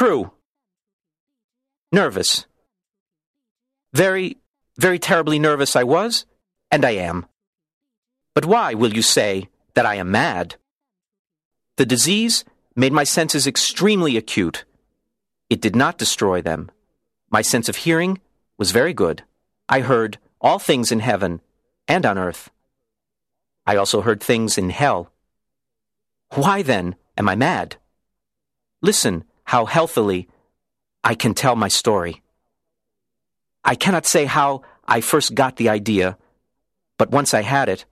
True. Nervous. Very, very terribly nervous I was, and I am. But why, will you say, that I am mad? The disease made my senses extremely acute. It did not destroy them. My sense of hearing was very good. I heard all things in heaven and on earth. I also heard things in hell. Why then am I mad? Listen how healthily I can tell my story. I cannot say how I first got the idea, but once I had it,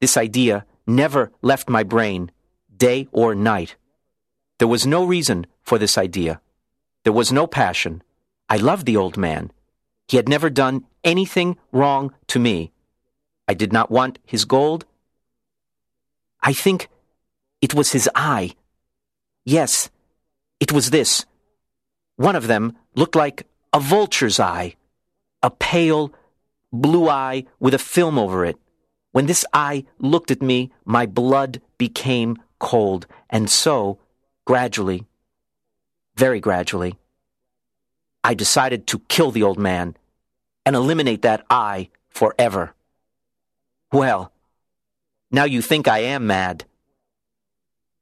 this idea never left my brain, day or night. There was no reason for this idea. There was no passion. I loved the old man. He had never done anything wrong to me. I did not want his gold. I think it was his eye. Yes, it was this. One of them looked like a vulture's eye, a pale blue eye with a film over it. When this eye looked at me, my blood became cold, and so, gradually, very gradually, I decided to kill the old man and eliminate that eye forever. Well, now you think I am mad.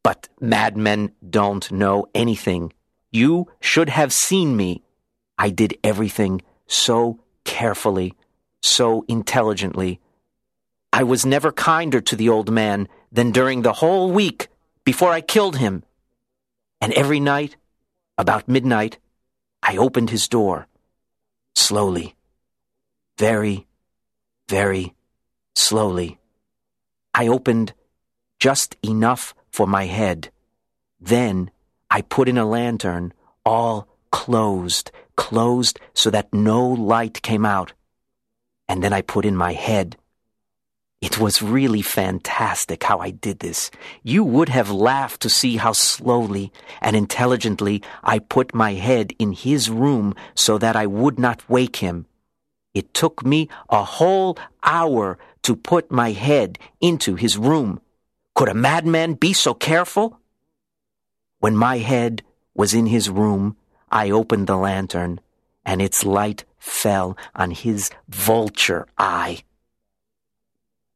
But madmen don't know anything. You should have seen me. I did everything so carefully, so intelligently. I was never kinder to the old man than during the whole week before I killed him. And every night, about midnight, I opened his door. Slowly. Very, very slowly. I opened just enough for my head. Then I put in a lantern, all closed, closed so that no light came out. And then I put in my head. It was really fantastic how I did this. You would have laughed to see how slowly and intelligently I put my head in his room so that I would not wake him. It took me a whole hour to put my head into his room. Could a madman be so careful? When my head was in his room, I opened the lantern, and its light fell on his vulture eye.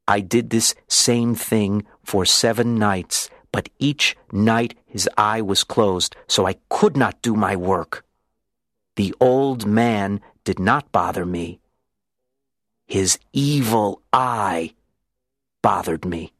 I did this same thing for seven nights, but each night his eye was closed, so I could not do my work. The old man did not bother me. His evil eye bothered me.